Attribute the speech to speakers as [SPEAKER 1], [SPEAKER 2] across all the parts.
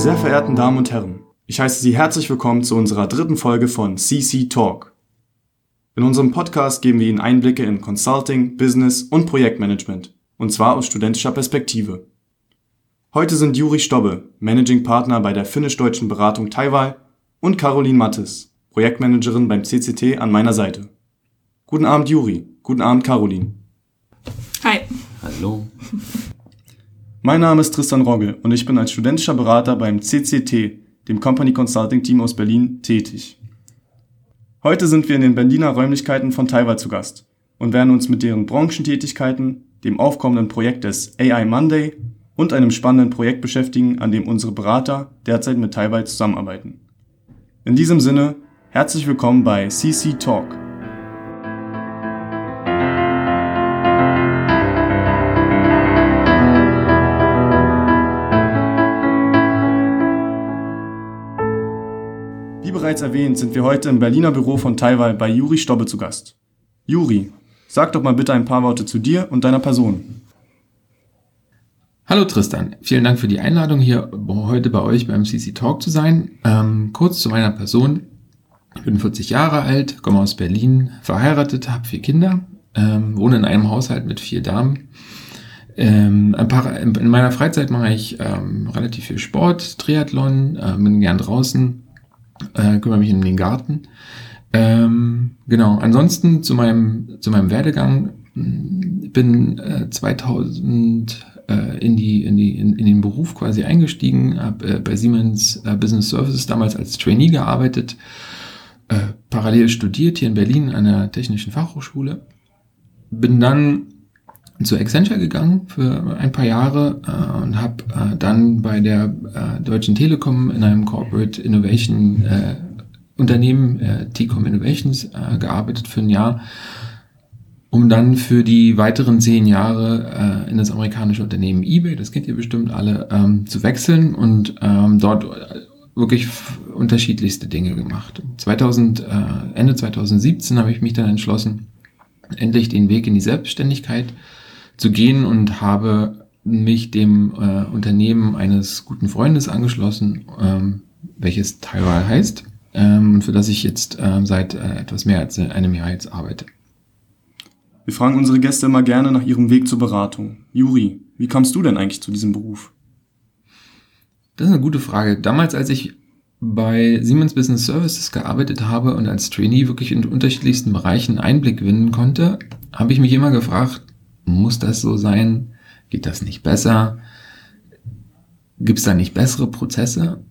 [SPEAKER 1] Meine sehr verehrten Damen und Herren, ich heiße Sie herzlich willkommen zu unserer dritten Folge von CC Talk. In unserem Podcast geben wir Ihnen Einblicke in Consulting, Business und Projektmanagement, und zwar aus studentischer Perspektive. Heute sind Juri Stobbe, Managing Partner bei der finnisch-deutschen Beratung Taiwan, und Caroline Mattes, Projektmanagerin beim CCT an meiner Seite. Guten Abend Juri, guten Abend Caroline.
[SPEAKER 2] Hi.
[SPEAKER 3] Hallo.
[SPEAKER 1] Mein Name ist Tristan Rogge und ich bin als studentischer Berater beim CCT, dem Company Consulting Team aus Berlin, tätig. Heute sind wir in den Berliner Räumlichkeiten von Taiwan zu Gast und werden uns mit deren Branchentätigkeiten, dem aufkommenden Projekt des AI Monday und einem spannenden Projekt beschäftigen, an dem unsere Berater derzeit mit Taiwan zusammenarbeiten. In diesem Sinne, herzlich willkommen bei CC Talk. Bereits erwähnt, sind wir heute im Berliner Büro von Taiwan bei Juri Stobbe zu Gast. Juri, sag doch mal bitte ein paar Worte zu dir und deiner Person.
[SPEAKER 3] Hallo Tristan, vielen Dank für die Einladung, hier heute bei euch beim CC Talk zu sein. Ähm, kurz zu meiner Person. Ich bin 40 Jahre alt, komme aus Berlin, verheiratet, habe vier Kinder, ähm, wohne in einem Haushalt mit vier Damen. Ähm, paar, in meiner Freizeit mache ich ähm, relativ viel Sport, Triathlon, äh, bin gern draußen, äh, kümmere mich um den Garten. Ähm, genau, ansonsten zu meinem, zu meinem Werdegang. Ich bin äh, 2000 äh, in, die, in, die, in, in den Beruf quasi eingestiegen, habe äh, bei Siemens äh, Business Services damals als Trainee gearbeitet, äh, parallel studiert hier in Berlin an der Technischen Fachhochschule. Bin dann zu Accenture gegangen für ein paar Jahre äh, und habe äh, dann bei der äh, Deutschen Telekom in einem Corporate Innovation äh, Unternehmen, äh, T-Com Innovations, äh, gearbeitet für ein Jahr, um dann für die weiteren zehn Jahre äh, in das amerikanische Unternehmen eBay, das kennt ihr bestimmt alle, ähm, zu wechseln und ähm, dort wirklich unterschiedlichste Dinge gemacht. 2000, äh, Ende 2017 habe ich mich dann entschlossen, endlich den Weg in die Selbstständigkeit zu gehen und habe mich dem äh, Unternehmen eines guten Freundes angeschlossen, ähm, welches Taiwan heißt ähm, und für das ich jetzt äh, seit äh, etwas mehr als einem Jahr jetzt arbeite.
[SPEAKER 1] Wir fragen unsere Gäste immer gerne nach ihrem Weg zur Beratung. Juri, wie kamst du denn eigentlich zu diesem Beruf?
[SPEAKER 3] Das ist eine gute Frage. Damals, als ich bei Siemens Business Services gearbeitet habe und als Trainee wirklich in unterschiedlichsten Bereichen Einblick gewinnen konnte, habe ich mich immer gefragt, muss das so sein? Geht das nicht besser? Gibt es da nicht bessere Prozesse?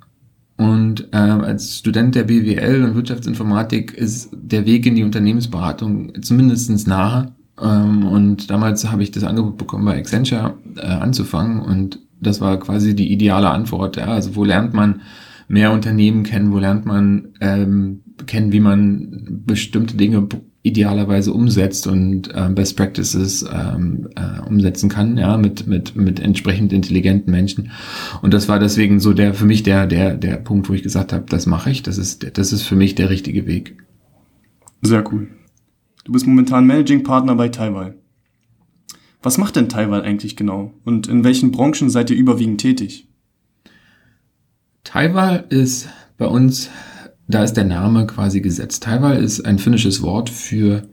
[SPEAKER 3] Und äh, als Student der BWL und Wirtschaftsinformatik ist der Weg in die Unternehmensberatung zumindestens nahe. Ähm, und damals habe ich das Angebot bekommen, bei Accenture äh, anzufangen. Und das war quasi die ideale Antwort. Ja? Also wo lernt man mehr Unternehmen kennen, wo lernt man ähm, kennen, wie man bestimmte Dinge idealerweise umsetzt und äh, Best Practices ähm, äh, umsetzen kann, ja, mit, mit, mit entsprechend intelligenten Menschen. Und das war deswegen so der für mich der, der, der Punkt, wo ich gesagt habe, das mache ich, das ist, das ist für mich der richtige Weg.
[SPEAKER 1] Sehr cool. Du bist momentan Managing Partner bei Taiwan. Was macht denn Taiwan eigentlich genau? Und in welchen Branchen seid ihr überwiegend tätig?
[SPEAKER 3] Taiwan ist bei uns da ist der Name quasi gesetzt. Taiwan ist ein finnisches Wort für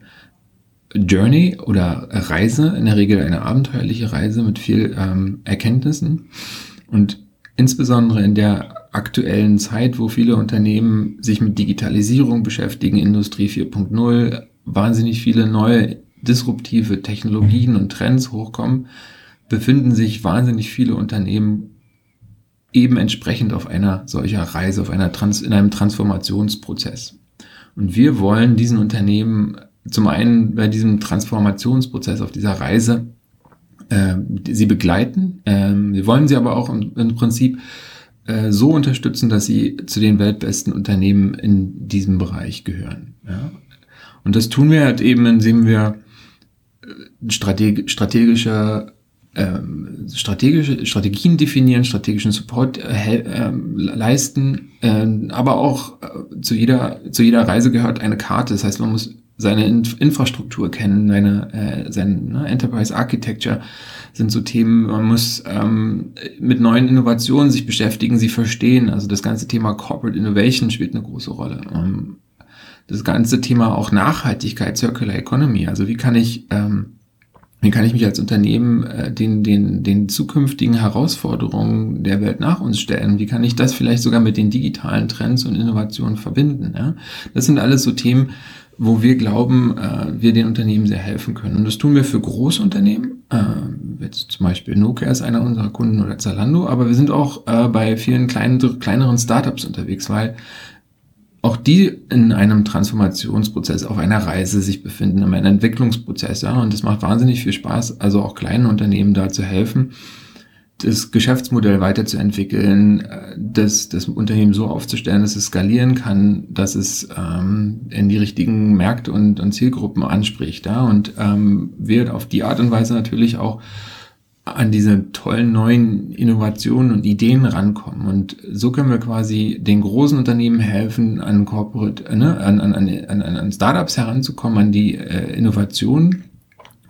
[SPEAKER 3] Journey oder Reise, in der Regel eine abenteuerliche Reise mit viel ähm, Erkenntnissen. Und insbesondere in der aktuellen Zeit, wo viele Unternehmen sich mit Digitalisierung beschäftigen, Industrie 4.0, wahnsinnig viele neue disruptive Technologien und Trends hochkommen, befinden sich wahnsinnig viele Unternehmen eben entsprechend auf einer solcher Reise, auf einer Trans in einem Transformationsprozess. Und wir wollen diesen Unternehmen zum einen bei diesem Transformationsprozess auf dieser Reise äh, sie begleiten. Ähm, wir wollen sie aber auch im, im Prinzip äh, so unterstützen, dass sie zu den weltbesten Unternehmen in diesem Bereich gehören. Ja? Und das tun wir halt eben, indem wir äh, strateg strategische ähm, strategische Strategien definieren, strategischen Support äh, äh, leisten, äh, aber auch äh, zu jeder zu jeder Reise gehört eine Karte. Das heißt, man muss seine Inf Infrastruktur kennen, seine, äh, seine ne, Enterprise Architecture sind so Themen, man muss ähm, mit neuen Innovationen sich beschäftigen, sie verstehen. Also das ganze Thema Corporate Innovation spielt eine große Rolle. Ähm, das ganze Thema auch Nachhaltigkeit, Circular Economy. Also wie kann ich ähm, wie kann ich mich als Unternehmen äh, den, den, den zukünftigen Herausforderungen der Welt nach uns stellen? Wie kann ich das vielleicht sogar mit den digitalen Trends und Innovationen verbinden? Ja? Das sind alles so Themen, wo wir glauben, äh, wir den Unternehmen sehr helfen können. Und das tun wir für Großunternehmen. Äh, jetzt zum Beispiel Nokia ist einer unserer Kunden oder Zalando, aber wir sind auch äh, bei vielen kleinen, kleineren Startups unterwegs, weil auch die in einem Transformationsprozess, auf einer Reise sich befinden, in einem Entwicklungsprozess. Ja, und es macht wahnsinnig viel Spaß, also auch kleinen Unternehmen da zu helfen, das Geschäftsmodell weiterzuentwickeln, das, das Unternehmen so aufzustellen, dass es skalieren kann, dass es ähm, in die richtigen Märkte und, und Zielgruppen anspricht. Ja? Und ähm, wir auf die Art und Weise natürlich auch an diese tollen neuen Innovationen und Ideen rankommen. Und so können wir quasi den großen Unternehmen helfen, an Corporate, äh, ne, an, an, an, an Startups heranzukommen, an die äh, Innovationen.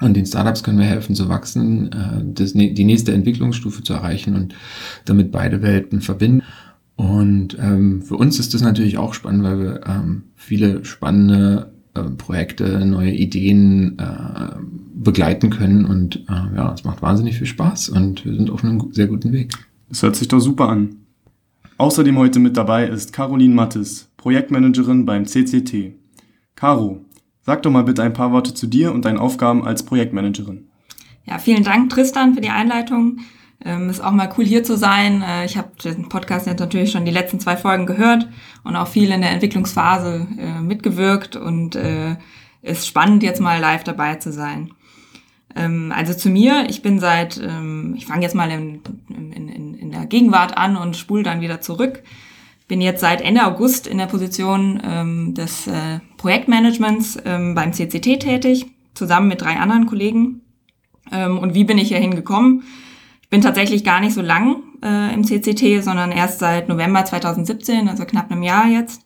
[SPEAKER 3] Und den Startups können wir helfen zu wachsen, äh, das, die nächste Entwicklungsstufe zu erreichen und damit beide Welten verbinden. Und ähm, für uns ist das natürlich auch spannend, weil wir ähm, viele spannende äh, Projekte, neue Ideen äh, begleiten können. Und äh, ja, es macht wahnsinnig viel Spaß und wir sind auf einem sehr guten Weg.
[SPEAKER 1] Das hört sich doch super an. Außerdem heute mit dabei ist Caroline Mattes, Projektmanagerin beim CCT. Caro, sag doch mal bitte ein paar Worte zu dir und deinen Aufgaben als Projektmanagerin.
[SPEAKER 2] Ja, vielen Dank, Tristan, für die Einleitung. Ähm, ist auch mal cool hier zu sein. Äh, ich habe den Podcast jetzt natürlich schon die letzten zwei Folgen gehört und auch viel in der Entwicklungsphase äh, mitgewirkt und äh, ist spannend, jetzt mal live dabei zu sein. Ähm, also zu mir, ich bin seit, ähm, ich fange jetzt mal in, in, in, in der Gegenwart an und spule dann wieder zurück. Bin jetzt seit Ende August in der Position ähm, des äh, Projektmanagements ähm, beim CCT tätig, zusammen mit drei anderen Kollegen. Ähm, und wie bin ich hier hingekommen? Ich bin tatsächlich gar nicht so lang äh, im CCT, sondern erst seit November 2017, also knapp einem Jahr jetzt.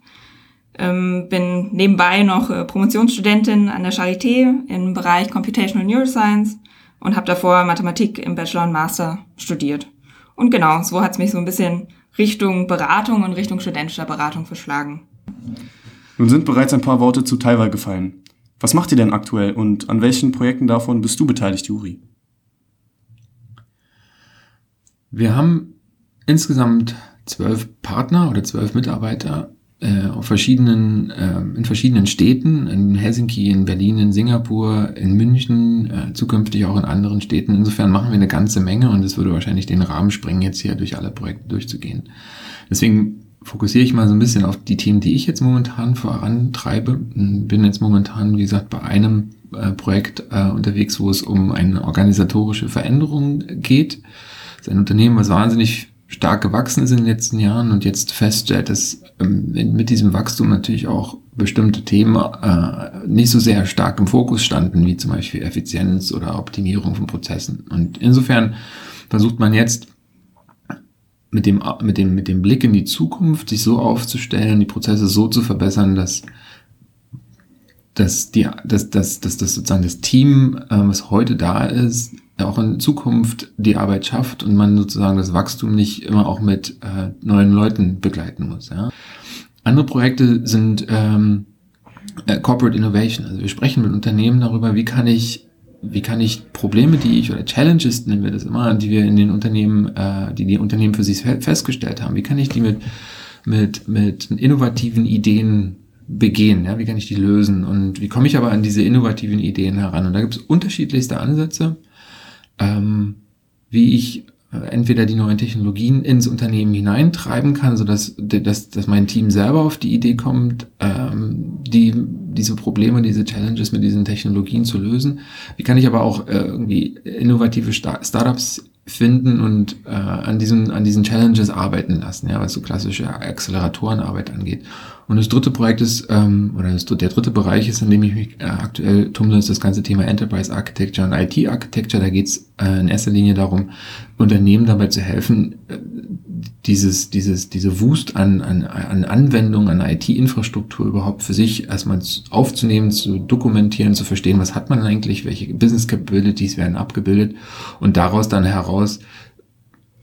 [SPEAKER 2] Ähm, bin nebenbei noch äh, Promotionsstudentin an der Charité im Bereich Computational Neuroscience und habe davor Mathematik im Bachelor und Master studiert. Und genau, so hat es mich so ein bisschen Richtung Beratung und Richtung studentischer Beratung verschlagen.
[SPEAKER 1] Nun sind bereits ein paar Worte zu Taiwan gefallen. Was macht ihr denn aktuell und an welchen Projekten davon bist du beteiligt, Juri?
[SPEAKER 3] Wir haben insgesamt zwölf Partner oder zwölf Mitarbeiter äh, auf verschiedenen, äh, in verschiedenen Städten, in Helsinki, in Berlin, in Singapur, in München, äh, zukünftig auch in anderen Städten. Insofern machen wir eine ganze Menge und es würde wahrscheinlich den Rahmen sprengen, jetzt hier durch alle Projekte durchzugehen. Deswegen fokussiere ich mal so ein bisschen auf die Themen, die ich jetzt momentan vorantreibe. Bin jetzt momentan, wie gesagt, bei einem äh, Projekt äh, unterwegs, wo es um eine organisatorische Veränderung geht. Das ist ein Unternehmen, was wahnsinnig stark gewachsen ist in den letzten Jahren und jetzt feststellt, dass ähm, mit diesem Wachstum natürlich auch bestimmte Themen äh, nicht so sehr stark im Fokus standen, wie zum Beispiel Effizienz oder Optimierung von Prozessen. Und insofern versucht man jetzt mit dem, mit dem, mit dem Blick in die Zukunft, sich so aufzustellen, die Prozesse so zu verbessern, dass dass die, dass, dass, dass, dass sozusagen das Team, äh, was heute da ist, auch in Zukunft die Arbeit schafft und man sozusagen das Wachstum nicht immer auch mit äh, neuen Leuten begleiten muss. Ja. Andere Projekte sind ähm, äh, Corporate Innovation. Also wir sprechen mit Unternehmen darüber, wie kann ich wie kann ich Probleme, die ich oder Challenges nennen wir das immer, die wir in den Unternehmen, äh, die die Unternehmen für sich festgestellt haben, wie kann ich die mit mit mit innovativen Ideen begehen, ja, wie kann ich die lösen und wie komme ich aber an diese innovativen Ideen heran? Und da gibt es unterschiedlichste Ansätze ähm, wie ich äh, entweder die neuen Technologien ins Unternehmen hineintreiben kann, so dass, dass, dass mein Team selber auf die Idee kommt, ähm, die, diese Probleme, diese Challenges mit diesen Technologien zu lösen. Wie kann ich aber auch äh, irgendwie innovative Star Startups finden und äh, an diesen an diesen Challenges arbeiten lassen, ja, was so klassische Acceleratorenarbeit angeht. Und das dritte Projekt ist, ähm, oder das, der dritte Bereich ist, in dem ich mich äh, aktuell tummle, ist das ganze Thema Enterprise Architecture und IT Architecture. Da geht es äh, in erster Linie darum, Unternehmen dabei zu helfen, äh, dieses, dieses, diese Wust an, an, an Anwendungen, an IT-Infrastruktur überhaupt für sich erstmal aufzunehmen, zu dokumentieren, zu verstehen, was hat man eigentlich, welche Business Capabilities werden abgebildet und daraus dann heraus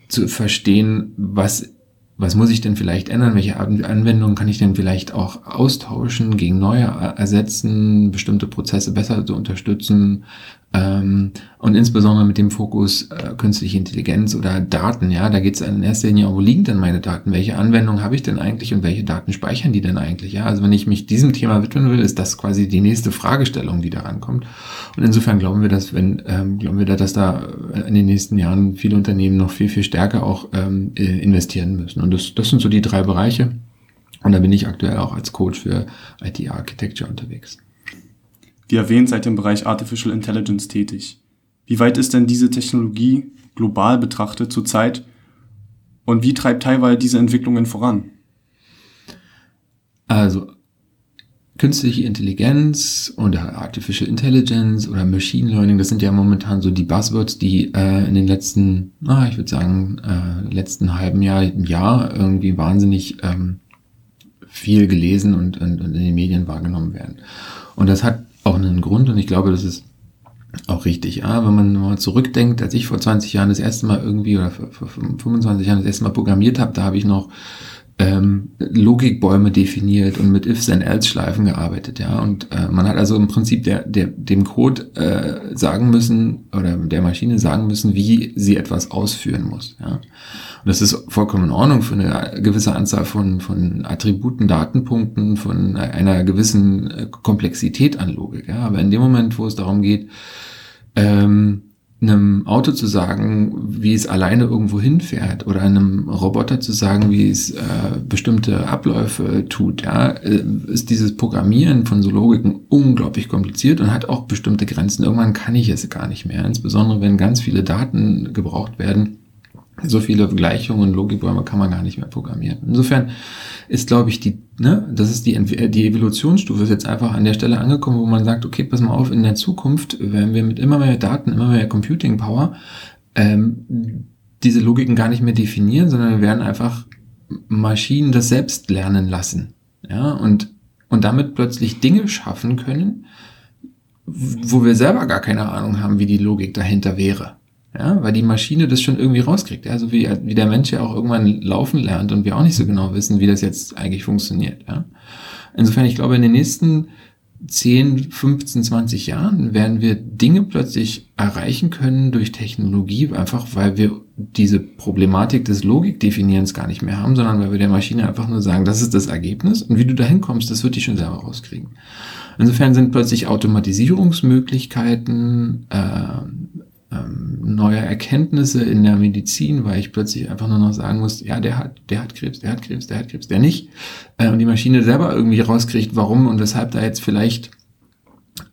[SPEAKER 3] zu verstehen, was was muss ich denn vielleicht ändern? Welche Anwendungen kann ich denn vielleicht auch austauschen, gegen neue ersetzen, bestimmte Prozesse besser zu unterstützen? Ähm, und insbesondere mit dem Fokus äh, künstliche Intelligenz oder Daten, ja, da geht es in erster Linie, wo liegen denn meine Daten? Welche Anwendungen habe ich denn eigentlich und welche Daten speichern die denn eigentlich? Ja, also wenn ich mich diesem Thema widmen will, ist das quasi die nächste Fragestellung, die da rankommt. Und insofern glauben wir, dass wenn ähm, glauben wir, dass da in den nächsten Jahren viele Unternehmen noch viel viel stärker auch ähm, äh, investieren müssen. Und das, das sind so die drei Bereiche. Und da bin ich aktuell auch als Coach für IT Architecture unterwegs.
[SPEAKER 1] Wie erwähnt, seid ihr im Bereich Artificial Intelligence tätig. Wie weit ist denn diese Technologie global betrachtet zurzeit und wie treibt Taiwan diese Entwicklungen voran?
[SPEAKER 3] Also künstliche Intelligenz oder Artificial Intelligence oder Machine Learning, das sind ja momentan so die Buzzwords, die äh, in den letzten, na, ich würde sagen, äh, letzten halben Jahr, Jahr irgendwie wahnsinnig ähm, viel gelesen und, und, und in den Medien wahrgenommen werden. Und das hat auch einen Grund und ich glaube, das ist auch richtig. Ja, wenn man mal zurückdenkt, als ich vor 20 Jahren das erste Mal irgendwie oder vor 25 Jahren das erste Mal programmiert habe, da habe ich noch ähm, Logikbäume definiert und mit Ifs and Else Schleifen gearbeitet, ja. Und äh, man hat also im Prinzip der, der, dem Code äh, sagen müssen oder der Maschine sagen müssen, wie sie etwas ausführen muss, ja. Und das ist vollkommen in Ordnung für eine gewisse Anzahl von, von Attributen, Datenpunkten, von einer gewissen äh, Komplexität an Logik, ja. Aber in dem Moment, wo es darum geht, ähm, einem Auto zu sagen, wie es alleine irgendwo hinfährt oder einem Roboter zu sagen, wie es äh, bestimmte Abläufe tut, ja, äh, ist dieses Programmieren von so Logiken unglaublich kompliziert und hat auch bestimmte Grenzen. Irgendwann kann ich es gar nicht mehr, insbesondere wenn ganz viele Daten gebraucht werden so viele Gleichungen, Logikbäume kann man gar nicht mehr programmieren. Insofern ist, glaube ich, die, ne, das ist die, die Evolutionsstufe ist jetzt einfach an der Stelle angekommen, wo man sagt, okay, pass mal auf, in der Zukunft werden wir mit immer mehr Daten, immer mehr Computing Power ähm, diese Logiken gar nicht mehr definieren, sondern wir werden einfach Maschinen das selbst lernen lassen. Ja, und, und damit plötzlich Dinge schaffen können, wo wir selber gar keine Ahnung haben, wie die Logik dahinter wäre. Ja, weil die Maschine das schon irgendwie rauskriegt. Ja, so wie, wie der Mensch ja auch irgendwann laufen lernt und wir auch nicht so genau wissen, wie das jetzt eigentlich funktioniert. Ja. Insofern, ich glaube, in den nächsten 10, 15, 20 Jahren werden wir Dinge plötzlich erreichen können durch Technologie, einfach weil wir diese Problematik des Logikdefinierens gar nicht mehr haben, sondern weil wir der Maschine einfach nur sagen, das ist das Ergebnis und wie du da hinkommst, das wird die schon selber rauskriegen. Insofern sind plötzlich Automatisierungsmöglichkeiten, äh, ähm, neue Erkenntnisse in der Medizin, weil ich plötzlich einfach nur noch sagen muss, ja, der hat, der hat Krebs, der hat Krebs, der hat Krebs, der nicht. Äh, und die Maschine selber irgendwie rauskriegt, warum und weshalb da jetzt vielleicht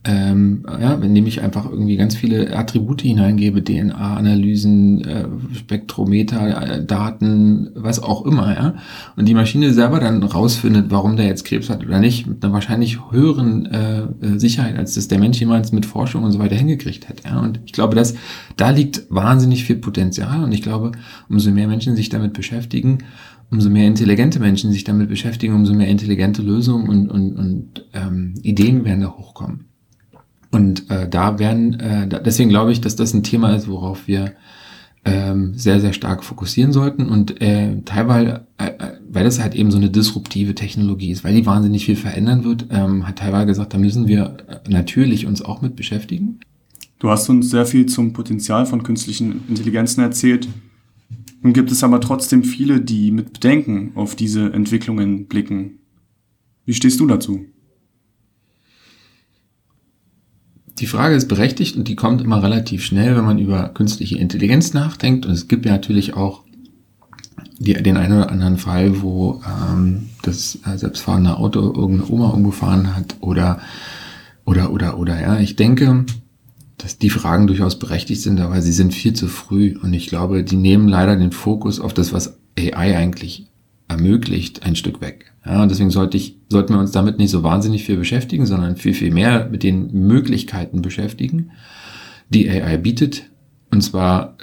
[SPEAKER 3] ähm, ja, indem ich einfach irgendwie ganz viele Attribute hineingebe, DNA-Analysen, äh, Spektrometer, äh, Daten, was auch immer, ja. Und die Maschine selber dann rausfindet, warum der jetzt Krebs hat oder nicht, mit einer wahrscheinlich höheren äh, äh, Sicherheit, als das der Mensch jemals mit Forschung und so weiter hingekriegt hat. Ja. Und ich glaube, dass da liegt wahnsinnig viel Potenzial und ich glaube, umso mehr Menschen sich damit beschäftigen, umso mehr intelligente Menschen sich damit beschäftigen, umso mehr intelligente Lösungen und, und, und ähm, Ideen werden da hochkommen. Und äh, da werden, äh, deswegen glaube ich, dass das ein Thema ist, worauf wir ähm, sehr, sehr stark fokussieren sollten. Und äh, teilweise, äh, äh, weil das halt eben so eine disruptive Technologie ist, weil die wahnsinnig viel verändern wird, ähm, hat teilweise gesagt, da müssen wir äh, natürlich uns auch mit beschäftigen.
[SPEAKER 1] Du hast uns sehr viel zum Potenzial von künstlichen Intelligenzen erzählt. Nun gibt es aber trotzdem viele, die mit Bedenken auf diese Entwicklungen blicken. Wie stehst du dazu?
[SPEAKER 3] Die Frage ist berechtigt und die kommt immer relativ schnell, wenn man über künstliche Intelligenz nachdenkt. Und es gibt ja natürlich auch die, den einen oder anderen Fall, wo ähm, das äh, selbstfahrende Auto irgendeine Oma umgefahren hat oder oder oder oder ja. Ich denke, dass die Fragen durchaus berechtigt sind, aber sie sind viel zu früh und ich glaube, die nehmen leider den Fokus auf das, was AI eigentlich ermöglicht, ein Stück weg. Ja, deswegen sollte ich, sollten wir uns damit nicht so wahnsinnig viel beschäftigen, sondern viel, viel mehr mit den Möglichkeiten beschäftigen, die AI bietet. Und zwar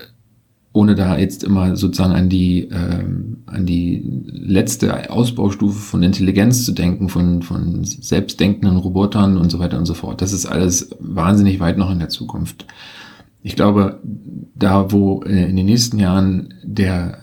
[SPEAKER 3] ohne da jetzt immer sozusagen an die, ähm, an die letzte Ausbaustufe von Intelligenz zu denken, von, von selbstdenkenden Robotern und so weiter und so fort. Das ist alles wahnsinnig weit noch in der Zukunft. Ich glaube, da wo äh, in den nächsten Jahren der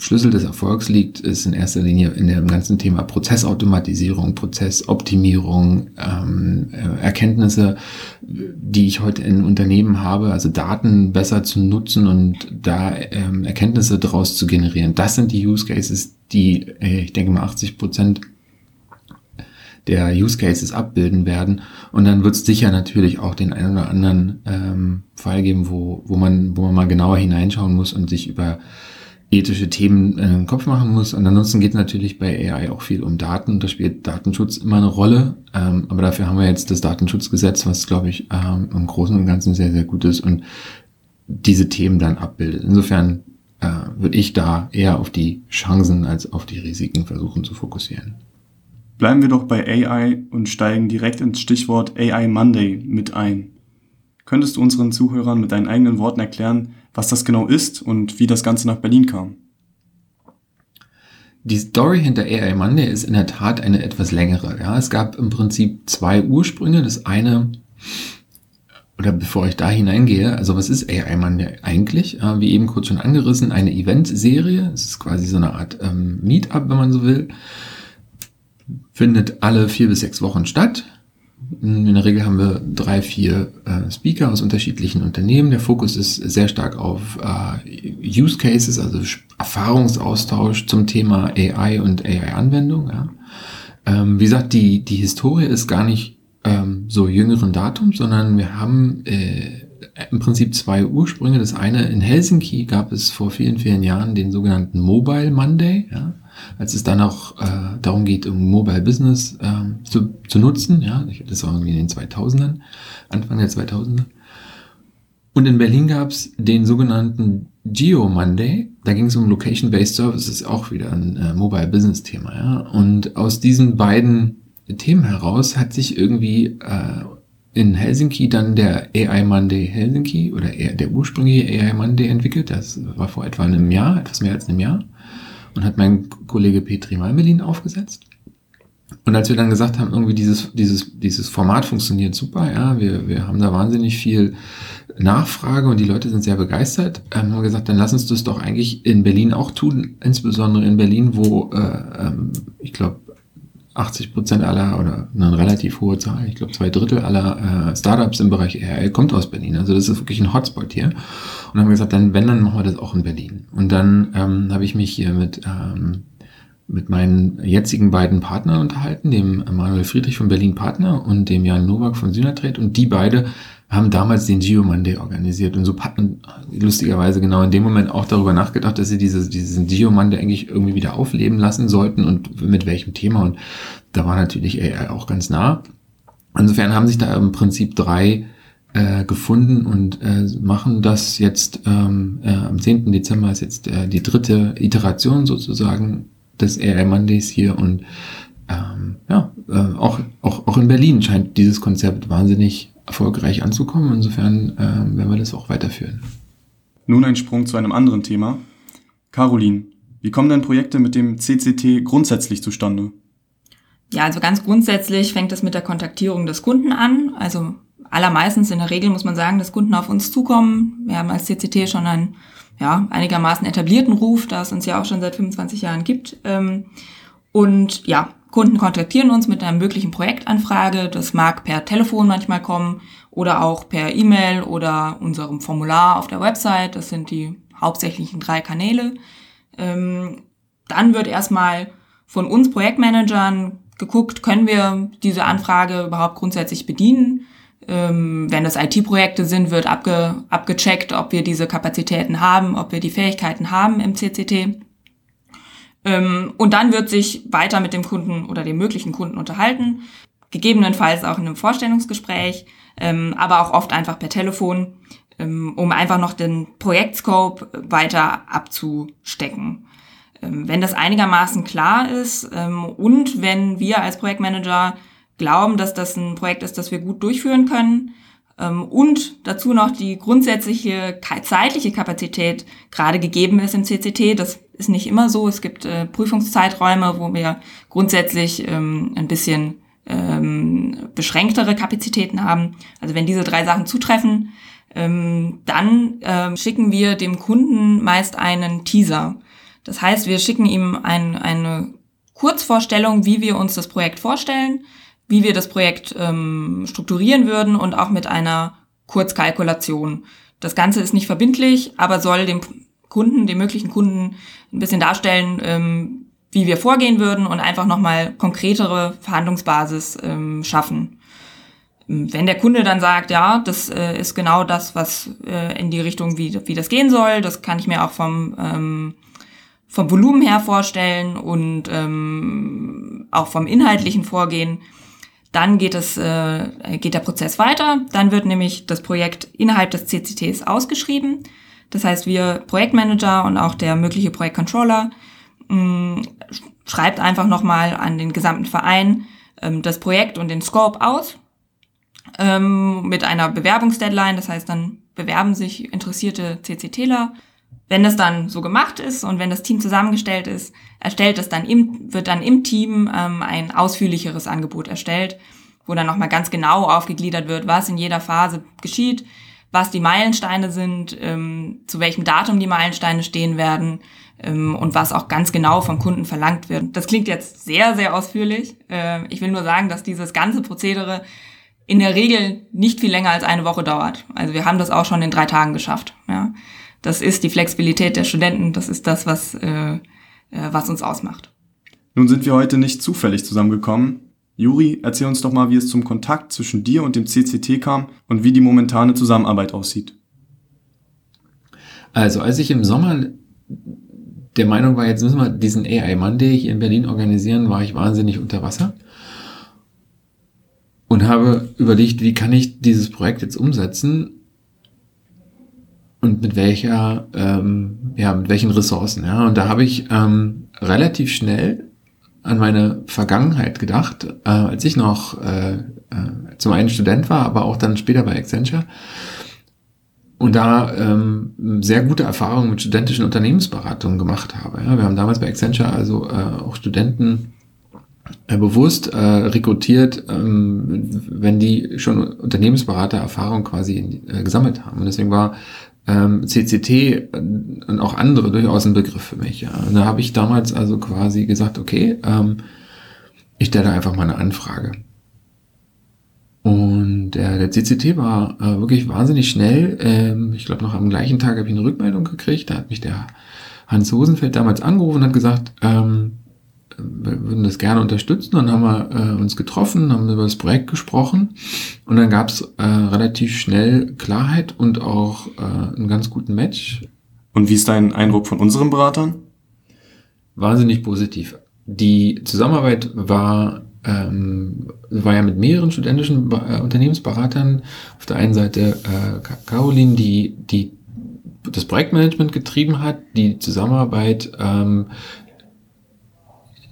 [SPEAKER 3] Schlüssel des Erfolgs liegt, ist in erster Linie in dem ganzen Thema Prozessautomatisierung, Prozessoptimierung, ähm, äh, Erkenntnisse, die ich heute in Unternehmen habe, also Daten besser zu nutzen und da ähm, Erkenntnisse daraus zu generieren. Das sind die Use Cases, die, äh, ich denke mal, 80 Prozent der Use Cases abbilden werden. Und dann wird es sicher natürlich auch den einen oder anderen ähm, Fall geben, wo, wo, man, wo man mal genauer hineinschauen muss und sich über ethische Themen in den Kopf machen muss. Und ansonsten geht natürlich bei AI auch viel um Daten. Da spielt Datenschutz immer eine Rolle. Ähm, aber dafür haben wir jetzt das Datenschutzgesetz, was, glaube ich, ähm, im Großen und Ganzen sehr, sehr gut ist und diese Themen dann abbildet. Insofern äh, würde ich da eher auf die Chancen als auf die Risiken versuchen zu fokussieren.
[SPEAKER 1] Bleiben wir doch bei AI und steigen direkt ins Stichwort AI Monday mit ein. Könntest du unseren Zuhörern mit deinen eigenen Worten erklären, was das genau ist und wie das Ganze nach Berlin kam.
[SPEAKER 3] Die Story hinter AI Monday ist in der Tat eine etwas längere. Ja, es gab im Prinzip zwei Ursprünge. Das eine, oder bevor ich da hineingehe, also was ist AI Monday eigentlich? Wie eben kurz schon angerissen, eine Eventserie. Es ist quasi so eine Art ähm, Meetup, wenn man so will. Findet alle vier bis sechs Wochen statt. In der Regel haben wir drei, vier äh, Speaker aus unterschiedlichen Unternehmen. Der Fokus ist sehr stark auf äh, Use Cases, also Erfahrungsaustausch zum Thema AI und AI-Anwendung. Ja. Ähm, wie gesagt, die, die Historie ist gar nicht ähm, so jüngeren Datums, sondern wir haben äh, im Prinzip zwei Ursprünge. Das eine in Helsinki gab es vor vielen, vielen Jahren den sogenannten Mobile Monday. Ja als es dann auch äh, darum geht, um Mobile Business ähm, zu, zu nutzen. Ja, das war irgendwie in den 2000ern, Anfang der 2000er. Und in Berlin gab es den sogenannten Geo Monday. Da ging es um Location-Based Services, auch wieder ein äh, Mobile Business Thema. Ja? Und aus diesen beiden Themen heraus hat sich irgendwie äh, in Helsinki dann der AI Monday Helsinki oder der ursprüngliche AI Monday entwickelt. Das war vor etwa einem Jahr, etwas mehr als einem Jahr und hat mein Kollege Petri Malmelin aufgesetzt. Und als wir dann gesagt haben, irgendwie dieses, dieses, dieses Format funktioniert super, ja, wir, wir haben da wahnsinnig viel Nachfrage und die Leute sind sehr begeistert, ähm, haben wir gesagt, dann lass uns das doch eigentlich in Berlin auch tun, insbesondere in Berlin, wo äh, ähm, ich glaube 80 Prozent aller oder eine relativ hohe Zahl, ich glaube zwei Drittel aller äh, Startups im Bereich AI kommt aus Berlin. Also das ist wirklich ein Hotspot hier. Und dann haben wir gesagt, dann wenn, dann machen wir das auch in Berlin. Und dann ähm, habe ich mich hier mit ähm, mit meinen jetzigen beiden Partnern unterhalten, dem Manuel Friedrich von Berlin Partner und dem Jan Nowak von Synatrade. Und die beide haben damals den Geo Monday organisiert und so hatten lustigerweise genau in dem Moment auch darüber nachgedacht, dass sie diese, diesen Geo Monday eigentlich irgendwie wieder aufleben lassen sollten und mit welchem Thema. Und da war natürlich AI auch ganz nah. Insofern haben sich da im Prinzip drei äh, gefunden und äh, machen das jetzt ähm, äh, am 10. Dezember ist jetzt äh, die dritte Iteration sozusagen des AI Mondays hier und ähm, ja, äh, auch, auch, auch in Berlin scheint dieses Konzept wahnsinnig erfolgreich anzukommen. Insofern äh, werden wir das auch weiterführen.
[SPEAKER 1] Nun ein Sprung zu einem anderen Thema. Caroline, wie kommen denn Projekte mit dem CCT grundsätzlich zustande?
[SPEAKER 2] Ja, also ganz grundsätzlich fängt es mit der Kontaktierung des Kunden an. Also allermeistens in der Regel muss man sagen, dass Kunden auf uns zukommen. Wir haben als CCT schon einen ja, einigermaßen etablierten Ruf, da es uns ja auch schon seit 25 Jahren gibt. Ähm, und ja, Kunden kontaktieren uns mit einer möglichen Projektanfrage. Das mag per Telefon manchmal kommen oder auch per E-Mail oder unserem Formular auf der Website. Das sind die hauptsächlichen drei Kanäle. Ähm, dann wird erstmal von uns Projektmanagern geguckt, können wir diese Anfrage überhaupt grundsätzlich bedienen. Ähm, wenn das IT-Projekte sind, wird abge, abgecheckt, ob wir diese Kapazitäten haben, ob wir die Fähigkeiten haben im CCT. Ähm, und dann wird sich weiter mit dem Kunden oder dem möglichen Kunden unterhalten, gegebenenfalls auch in einem Vorstellungsgespräch, ähm, aber auch oft einfach per Telefon, ähm, um einfach noch den Projektscope weiter abzustecken. Ähm, wenn das einigermaßen klar ist ähm, und wenn wir als Projektmanager glauben, dass das ein Projekt ist, das wir gut durchführen können, und dazu noch die grundsätzliche zeitliche Kapazität gerade gegeben ist im CCT. Das ist nicht immer so. Es gibt äh, Prüfungszeiträume, wo wir grundsätzlich ähm, ein bisschen ähm, beschränktere Kapazitäten haben. Also wenn diese drei Sachen zutreffen, ähm, dann ähm, schicken wir dem Kunden meist einen Teaser. Das heißt, wir schicken ihm ein, eine Kurzvorstellung, wie wir uns das Projekt vorstellen wie wir das Projekt ähm, strukturieren würden und auch mit einer Kurzkalkulation. Das Ganze ist nicht verbindlich, aber soll dem Kunden, dem möglichen Kunden ein bisschen darstellen, ähm, wie wir vorgehen würden und einfach nochmal konkretere Verhandlungsbasis ähm, schaffen. Wenn der Kunde dann sagt, ja, das äh, ist genau das, was äh, in die Richtung, wie, wie das gehen soll, das kann ich mir auch vom, ähm, vom Volumen her vorstellen und ähm, auch vom inhaltlichen Vorgehen, dann geht, es, äh, geht der Prozess weiter. Dann wird nämlich das Projekt innerhalb des CCTs ausgeschrieben. Das heißt, wir Projektmanager und auch der mögliche Projektcontroller mh, schreibt einfach nochmal an den gesamten Verein ähm, das Projekt und den Scope aus ähm, mit einer Bewerbungsdeadline. Das heißt, dann bewerben sich interessierte CCTler wenn das dann so gemacht ist und wenn das Team zusammengestellt ist, erstellt es dann im, wird dann im Team ähm, ein ausführlicheres Angebot erstellt, wo dann nochmal ganz genau aufgegliedert wird, was in jeder Phase geschieht, was die Meilensteine sind, ähm, zu welchem Datum die Meilensteine stehen werden ähm, und was auch ganz genau vom Kunden verlangt wird. Das klingt jetzt sehr, sehr ausführlich. Äh, ich will nur sagen, dass dieses ganze Prozedere in der Regel nicht viel länger als eine Woche dauert. Also wir haben das auch schon in drei Tagen geschafft. Ja das ist die Flexibilität der Studenten, das ist das, was, äh, äh, was uns ausmacht.
[SPEAKER 1] Nun sind wir heute nicht zufällig zusammengekommen. Juri, erzähl uns doch mal, wie es zum Kontakt zwischen dir und dem CCT kam und wie die momentane Zusammenarbeit aussieht.
[SPEAKER 3] Also, als ich im Sommer der Meinung war, jetzt müssen wir diesen AI Monday hier in Berlin organisieren, war ich wahnsinnig unter Wasser und habe überlegt, wie kann ich dieses Projekt jetzt umsetzen und mit welcher, ähm, ja, mit welchen Ressourcen. Ja. Und da habe ich ähm, relativ schnell an meine Vergangenheit gedacht, äh, als ich noch äh, äh, zum einen Student war, aber auch dann später bei Accenture. Und da ähm, sehr gute Erfahrungen mit studentischen Unternehmensberatungen gemacht habe. Ja. Wir haben damals bei Accenture also äh, auch Studenten äh, bewusst äh, rekrutiert, ähm, wenn die schon Unternehmensberater-Erfahrung quasi äh, gesammelt haben. Und deswegen war ähm, CCT und auch andere durchaus ein Begriff für mich. Ja. Und da habe ich damals also quasi gesagt, okay, ähm, ich stelle einfach mal eine Anfrage. Und der, der CCT war äh, wirklich wahnsinnig schnell. Ähm, ich glaube, noch am gleichen Tag habe ich eine Rückmeldung gekriegt. Da hat mich der Hans Hosenfeld damals angerufen und hat gesagt, ähm, würden das gerne unterstützen. Dann haben wir äh, uns getroffen, haben über das Projekt gesprochen und dann gab es äh, relativ schnell Klarheit und auch äh, einen ganz guten Match.
[SPEAKER 1] Und wie ist dein Eindruck von unseren Beratern?
[SPEAKER 3] Wahnsinnig positiv. Die Zusammenarbeit war ähm, war ja mit mehreren studentischen äh, Unternehmensberatern. Auf der einen Seite äh, Caroline, die die das Projektmanagement getrieben hat, die Zusammenarbeit ähm,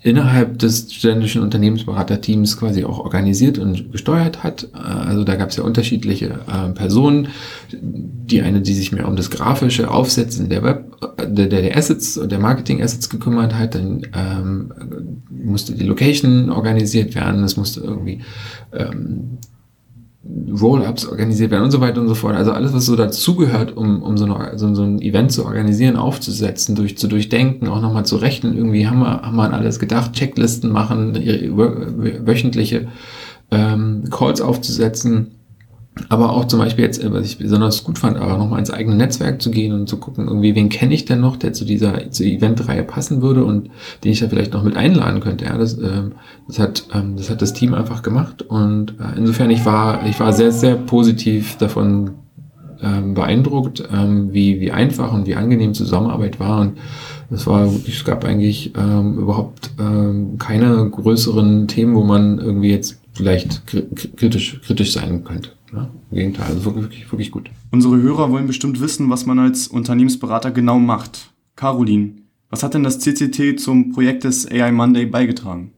[SPEAKER 3] innerhalb des studentischen Unternehmensberaterteams quasi auch organisiert und gesteuert hat. Also da gab es ja unterschiedliche äh, Personen. Die eine, die sich mehr um das grafische Aufsetzen der Web, der, der Assets und der Marketing-Assets gekümmert hat. Dann ähm, musste die Location organisiert werden. Es musste irgendwie ähm, Roll-ups organisiert werden und so weiter und so fort. Also alles, was so dazugehört, um, um so, eine, so, so ein Event zu organisieren, aufzusetzen, durch, zu durchdenken, auch nochmal zu rechnen. Irgendwie haben wir, haben wir an alles gedacht, Checklisten machen, wöchentliche ähm, Calls aufzusetzen aber auch zum Beispiel jetzt, was ich besonders gut fand, aber nochmal ins eigene Netzwerk zu gehen und zu gucken, irgendwie, wen kenne ich denn noch, der zu dieser zur Eventreihe passen würde und den ich da vielleicht noch mit einladen könnte. Ja, das, ähm, das hat ähm, das hat das Team einfach gemacht und äh, insofern ich war ich war sehr sehr positiv davon ähm, beeindruckt, ähm, wie wie einfach und wie angenehm Zusammenarbeit war und es war es gab eigentlich ähm, überhaupt ähm, keine größeren Themen, wo man irgendwie jetzt vielleicht kritisch kritisch sein könnte. Ja, Im Gegenteil, also wirklich, wirklich, wirklich gut.
[SPEAKER 1] Unsere Hörer wollen bestimmt wissen, was man als Unternehmensberater genau macht. Caroline, Was hat denn das CCT zum Projekt des AI Monday beigetragen?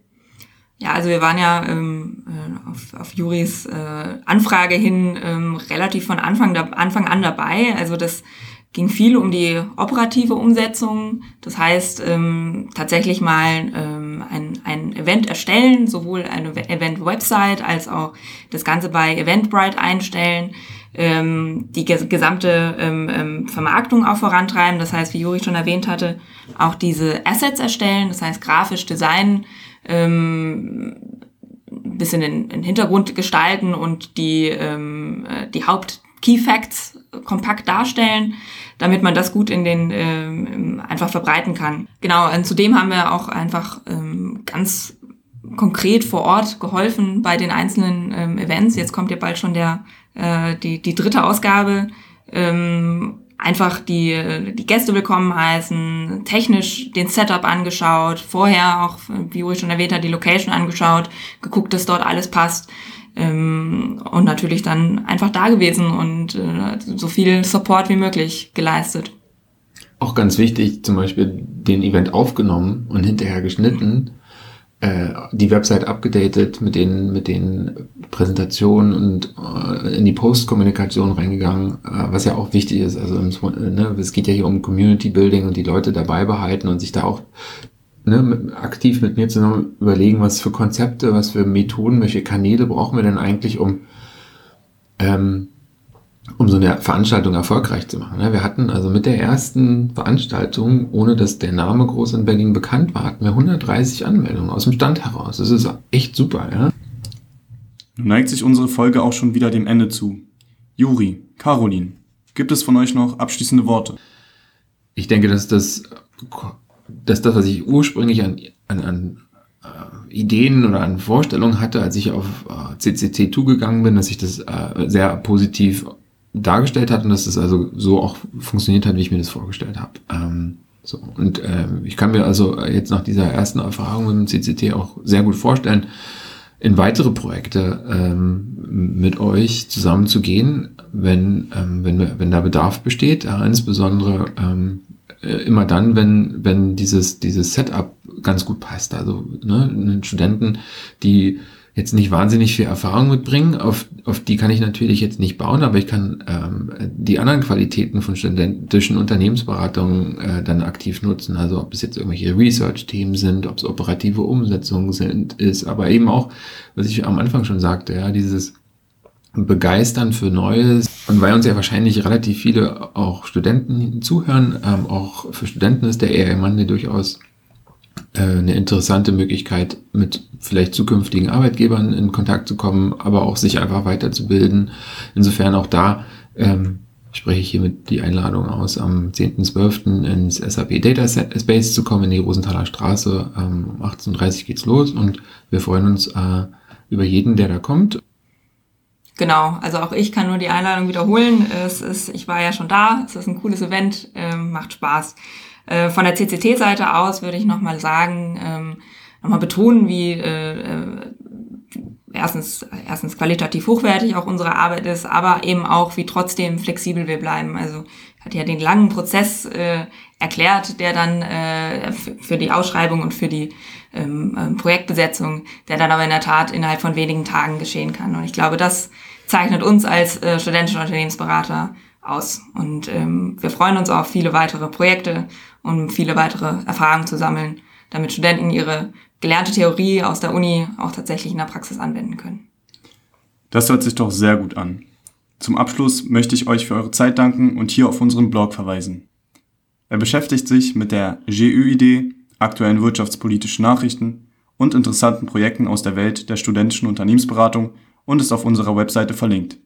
[SPEAKER 2] Ja, also wir waren ja ähm, äh, auf, auf Juris äh, Anfrage hin ähm, relativ von Anfang, da, Anfang an dabei. Also das ging viel um die operative Umsetzung. Das heißt, ähm, tatsächlich mal ähm, ein, ein Event erstellen, sowohl eine Event-Website als auch das Ganze bei Eventbrite einstellen, ähm, die gesamte ähm, ähm, Vermarktung auch vorantreiben. Das heißt, wie Juri schon erwähnt hatte, auch diese Assets erstellen, das heißt grafisch Design, ähm, bisschen in, in Hintergrund gestalten und die, ähm, äh, die Haupt-Key Facts kompakt darstellen, damit man das gut in den ähm, einfach verbreiten kann. Genau, und zudem haben wir auch einfach ähm, ganz konkret vor Ort geholfen bei den einzelnen ähm, Events. Jetzt kommt ja bald schon der äh, die, die dritte Ausgabe. Ähm, einfach die, die Gäste willkommen heißen, technisch den Setup angeschaut, vorher auch, wie Uri schon erwähnt hat, die Location angeschaut, geguckt, dass dort alles passt. Ähm, und natürlich dann einfach da gewesen und äh, so viel Support wie möglich geleistet.
[SPEAKER 3] Auch ganz wichtig, zum Beispiel den Event aufgenommen und hinterher geschnitten äh, die Website abgedatet, mit den, mit den Präsentationen und äh, in die Postkommunikation reingegangen, äh, was ja auch wichtig ist. Also ne, es geht ja hier um Community Building und die Leute dabei behalten und sich da auch ne, mit, aktiv mit mir zusammen überlegen, was für Konzepte, was für Methoden, welche Kanäle brauchen wir denn eigentlich, um ähm, um so eine Veranstaltung erfolgreich zu machen. Wir hatten also mit der ersten Veranstaltung, ohne dass der Name groß in Berlin bekannt war, hatten wir 130 Anmeldungen aus dem Stand heraus. Das ist echt super, ja.
[SPEAKER 1] Nun neigt sich unsere Folge auch schon wieder dem Ende zu. Juri, Caroline, gibt es von euch noch abschließende Worte?
[SPEAKER 3] Ich denke, dass das, dass das was ich ursprünglich an, an, an äh, Ideen oder an Vorstellungen hatte, als ich auf äh, CCT zugegangen bin, dass ich das äh, sehr positiv dargestellt hat und dass es also so auch funktioniert hat, wie ich mir das vorgestellt habe. Ähm, so, und äh, ich kann mir also jetzt nach dieser ersten Erfahrung mit dem CCT auch sehr gut vorstellen, in weitere Projekte ähm, mit euch zusammen zu gehen, wenn, ähm, wenn, wenn da Bedarf besteht, äh, insbesondere ähm, äh, immer dann, wenn, wenn dieses, dieses Setup ganz gut passt. Also ne, Studenten, die jetzt nicht wahnsinnig viel Erfahrung mitbringen, auf, auf die kann ich natürlich jetzt nicht bauen, aber ich kann ähm, die anderen Qualitäten von studentischen Unternehmensberatungen äh, dann aktiv nutzen. Also ob es jetzt irgendwelche Research-Themen sind, ob es operative Umsetzungen sind, ist, aber eben auch, was ich am Anfang schon sagte, ja, dieses Begeistern für Neues. Und weil uns ja wahrscheinlich relativ viele auch Studenten zuhören, ähm, auch für Studenten ist der AI Monday durchaus äh, eine interessante Möglichkeit, mit vielleicht zukünftigen Arbeitgebern in Kontakt zu kommen, aber auch sich einfach weiterzubilden. Insofern auch da ähm, spreche ich hiermit die Einladung aus, am 10.12. ins SAP Data Space zu kommen, in die Rosenthaler Straße. Ähm, um 18.30 Uhr geht's los und wir freuen uns äh, über jeden, der da kommt.
[SPEAKER 2] Genau, also auch ich kann nur die Einladung wiederholen. Es ist, ich war ja schon da, es ist ein cooles Event, ähm, macht Spaß. Äh, von der CCT-Seite aus würde ich nochmal sagen, ähm, nochmal betonen, wie äh, äh, erstens, erstens qualitativ hochwertig auch unsere Arbeit ist, aber eben auch, wie trotzdem flexibel wir bleiben. Also ich hatte ja den langen Prozess äh, erklärt, der dann äh, für die Ausschreibung und für die ähm, ähm, Projektbesetzung, der dann aber in der Tat innerhalb von wenigen Tagen geschehen kann. Und ich glaube, das zeichnet uns als äh, studentische Unternehmensberater aus. Und ähm, wir freuen uns auf viele weitere Projekte um viele weitere Erfahrungen zu sammeln, damit Studenten ihre gelernte Theorie aus der Uni auch tatsächlich in der Praxis anwenden können.
[SPEAKER 1] Das hört sich doch sehr gut an. Zum Abschluss möchte ich euch für eure Zeit danken und hier auf unseren Blog verweisen. Er beschäftigt sich mit der GÜ-Idee, aktuellen wirtschaftspolitischen Nachrichten und interessanten Projekten aus der Welt der studentischen Unternehmensberatung und ist auf unserer Webseite verlinkt.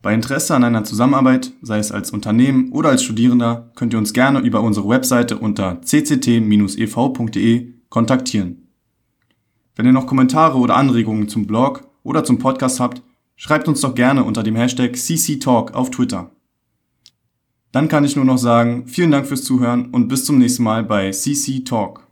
[SPEAKER 1] Bei Interesse an einer Zusammenarbeit, sei es als Unternehmen oder als Studierender, könnt ihr uns gerne über unsere Webseite unter cct-ev.de kontaktieren. Wenn ihr noch Kommentare oder Anregungen zum Blog oder zum Podcast habt, schreibt uns doch gerne unter dem Hashtag CCTalk auf Twitter. Dann kann ich nur noch sagen, vielen Dank fürs Zuhören und bis zum nächsten Mal bei CC Talk.